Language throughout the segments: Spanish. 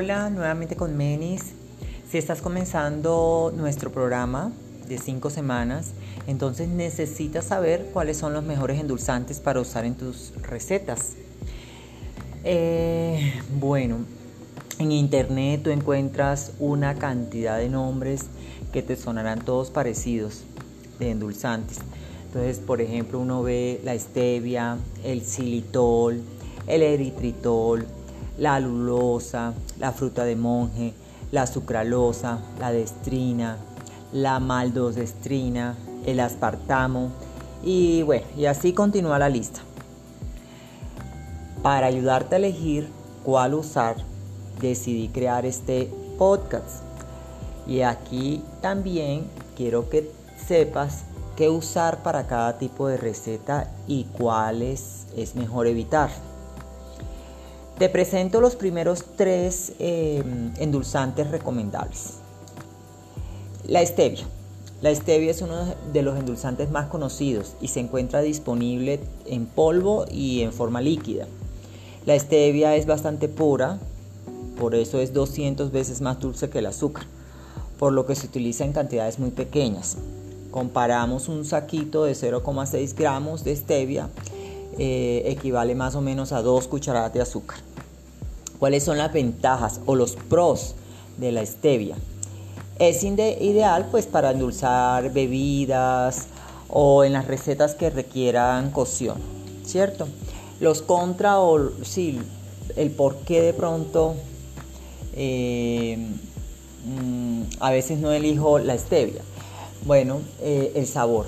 Hola, nuevamente con Menis. Si estás comenzando nuestro programa de cinco semanas, entonces necesitas saber cuáles son los mejores endulzantes para usar en tus recetas. Eh, bueno, en internet tú encuentras una cantidad de nombres que te sonarán todos parecidos de endulzantes. Entonces, por ejemplo, uno ve la stevia, el xilitol, el eritritol, la alulosa, la fruta de monje, la sucralosa, la destrina, la maldodestrina, el aspartamo y bueno, y así continúa la lista. Para ayudarte a elegir cuál usar, decidí crear este podcast. Y aquí también quiero que sepas qué usar para cada tipo de receta y cuáles es mejor evitar. Te presento los primeros tres eh, endulzantes recomendables. La stevia. La stevia es uno de los endulzantes más conocidos y se encuentra disponible en polvo y en forma líquida. La stevia es bastante pura, por eso es 200 veces más dulce que el azúcar, por lo que se utiliza en cantidades muy pequeñas. Comparamos un saquito de 0,6 gramos de stevia, eh, equivale más o menos a 2 cucharadas de azúcar. ¿Cuáles son las ventajas o los pros de la stevia? Es ideal pues para endulzar bebidas o en las recetas que requieran cocción, ¿cierto? Los contra o sí, el por qué de pronto eh, mm, a veces no elijo la stevia. Bueno, eh, el sabor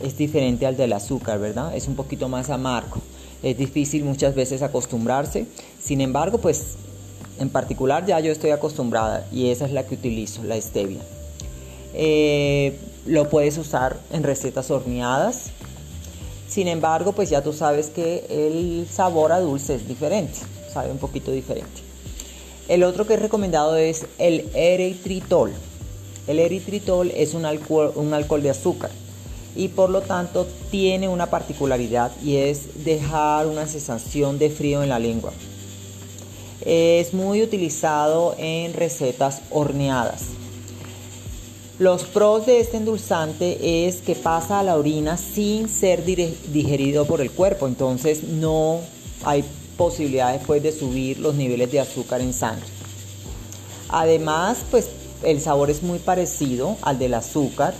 es diferente al del azúcar, ¿verdad? Es un poquito más amargo. Es difícil muchas veces acostumbrarse. Sin embargo, pues en particular ya yo estoy acostumbrada y esa es la que utilizo, la stevia. Eh, lo puedes usar en recetas horneadas. Sin embargo, pues ya tú sabes que el sabor a dulce es diferente, sabe un poquito diferente. El otro que he recomendado es el eritritol. El eritritol es un alcohol, un alcohol de azúcar y por lo tanto tiene una particularidad y es dejar una sensación de frío en la lengua. Es muy utilizado en recetas horneadas. Los pros de este endulzante es que pasa a la orina sin ser digerido por el cuerpo, entonces no hay posibilidad después de subir los niveles de azúcar en sangre. Además, pues el sabor es muy parecido al del azúcar,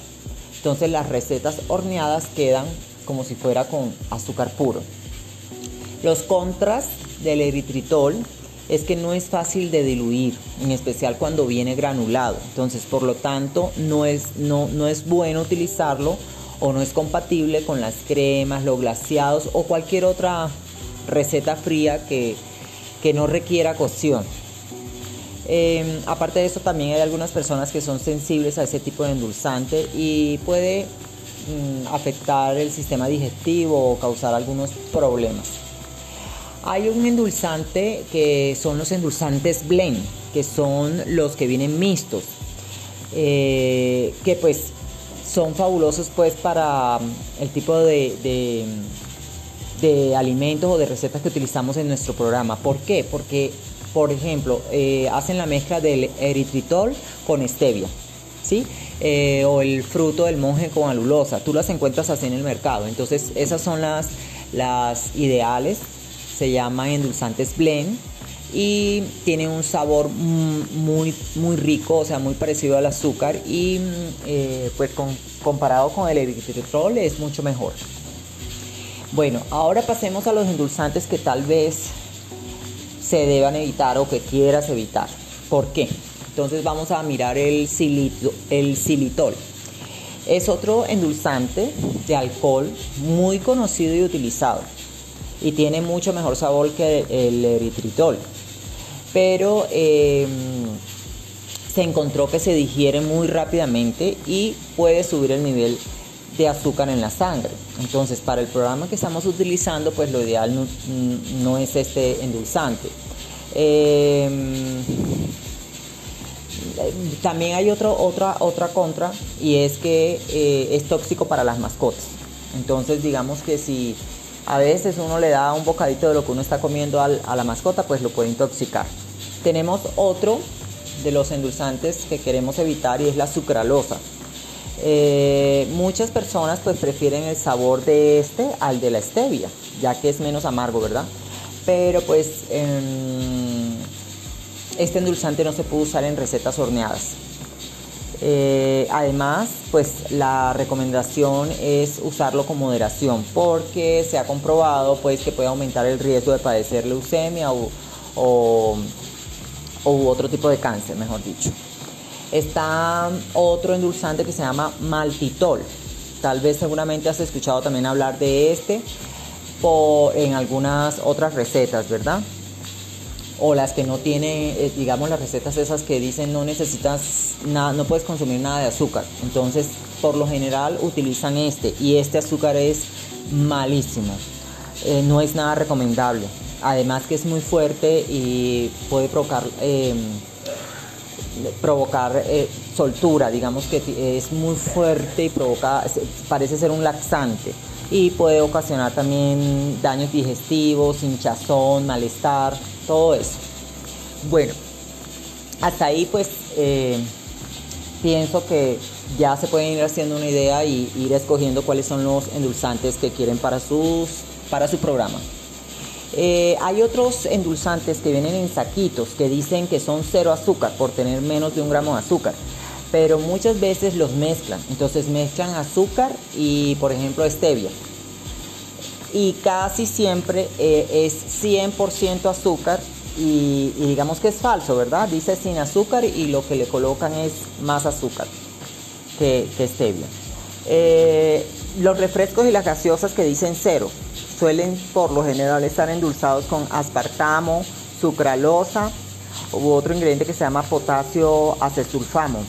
entonces las recetas horneadas quedan como si fuera con azúcar puro. Los contras del eritritol es que no es fácil de diluir, en especial cuando viene granulado. Entonces, por lo tanto, no es, no, no es bueno utilizarlo o no es compatible con las cremas, los glaciados o cualquier otra receta fría que, que no requiera cocción. Em, aparte de eso, también hay algunas personas que son sensibles a ese tipo de endulzante y puede mm, afectar el sistema digestivo o causar algunos problemas. Hay un endulzante que son los endulzantes blend, que son los que vienen mixtos, eh, que pues son fabulosos pues para mm, el tipo de, de, alimentos o de recetas que utilizamos en nuestro programa. ¿Por qué? Porque, por ejemplo, eh, hacen la mezcla del eritritol con stevia. ¿Sí? Eh, o el fruto del monje con alulosa. Tú las encuentras así en el mercado. Entonces, esas son las, las ideales se llaman endulzantes blend y tiene un sabor muy, muy rico, o sea, muy parecido al azúcar y eh, pues comparado con el eritritol es mucho mejor. Bueno, ahora pasemos a los endulzantes que tal vez se deban evitar o que quieras evitar. ¿Por qué? Entonces vamos a mirar el, el xilitol. Es otro endulzante de alcohol muy conocido y utilizado y tiene mucho mejor sabor que el eritritol. Pero em, se encontró que se digiere muy rápidamente y puede subir el nivel de azúcar en la sangre. Entonces, para el programa que estamos utilizando, pues lo ideal no, es este endulzante. Em, también hay otro, otra, otra contra y es que eh, es tóxico para las mascotas. Entonces, digamos que si a veces uno le da un bocadito de lo que uno está comiendo a la mascota, pues lo puede intoxicar. tenemos otro de los endulzantes que queremos evitar y es la sucralosa. Eh, muchas personas pues prefieren el sabor de este al de la stevia, ya que es menos amargo, ¿verdad? Pero pues este endulzante no se puede usar en recetas horneadas. Eh, además, pues la recomendación es usarlo con moderación porque se ha comprobado pues que puede aumentar el riesgo de padecer leucemia o, o, u otro tipo de cáncer, mejor dicho. Está otro endulzante que se llama maltitol. Tal vez seguramente has escuchado también hablar de este en algunas otras recetas, ¿verdad? O las que no tienen, eh, digamos, las recetas esas que dicen no necesitas nada, no puedes consumir nada de azúcar. Entonces, por lo general utilizan este y este azúcar es malísimo. Eh, no es nada recomendable. Además que es muy fuerte y puede provocar, em, provocar eh, soltura, digamos que es muy fuerte y provoca, parece ser un laxante y puede ocasionar también daños digestivos, hinchazón, malestar, todo eso. Bueno, hasta ahí pues eh, pienso que ya se pueden ir haciendo una idea y ir escogiendo cuáles son los endulzantes que quieren para, sus, para su programa. Eh, hay otros endulzantes que vienen en saquitos que dicen que son cero azúcar por tener menos de un gramo de azúcar, pero muchas veces los mezclan. Entonces mezclan azúcar y, por ejemplo, stevia. Y casi siempre eh, es 100% azúcar y, digamos que es falso, ¿verdad? Dice sin azúcar y lo que le colocan es más azúcar que, stevia. Eh, los refrescos y las gaseosas que dicen cero suelen por lo general estar endulzados con aspartamo, sucralosa u otro ingrediente que se llama potasio acesulfamo.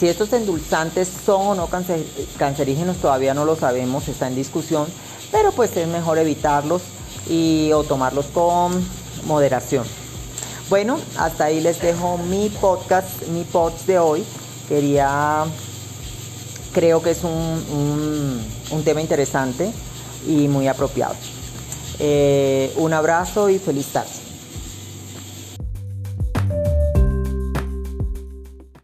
Si estos endulzantes son o no cancerígenos todavía no lo sabemos, está en discusión, pero pues es mejor evitarlos y o tomarlos con moderación. Bueno, hasta ahí les dejo mi podcast, mi pods de hoy. Quería, creo que es un, un tema interesante y muy apropiado. Eh, un abrazo y feliz tarde.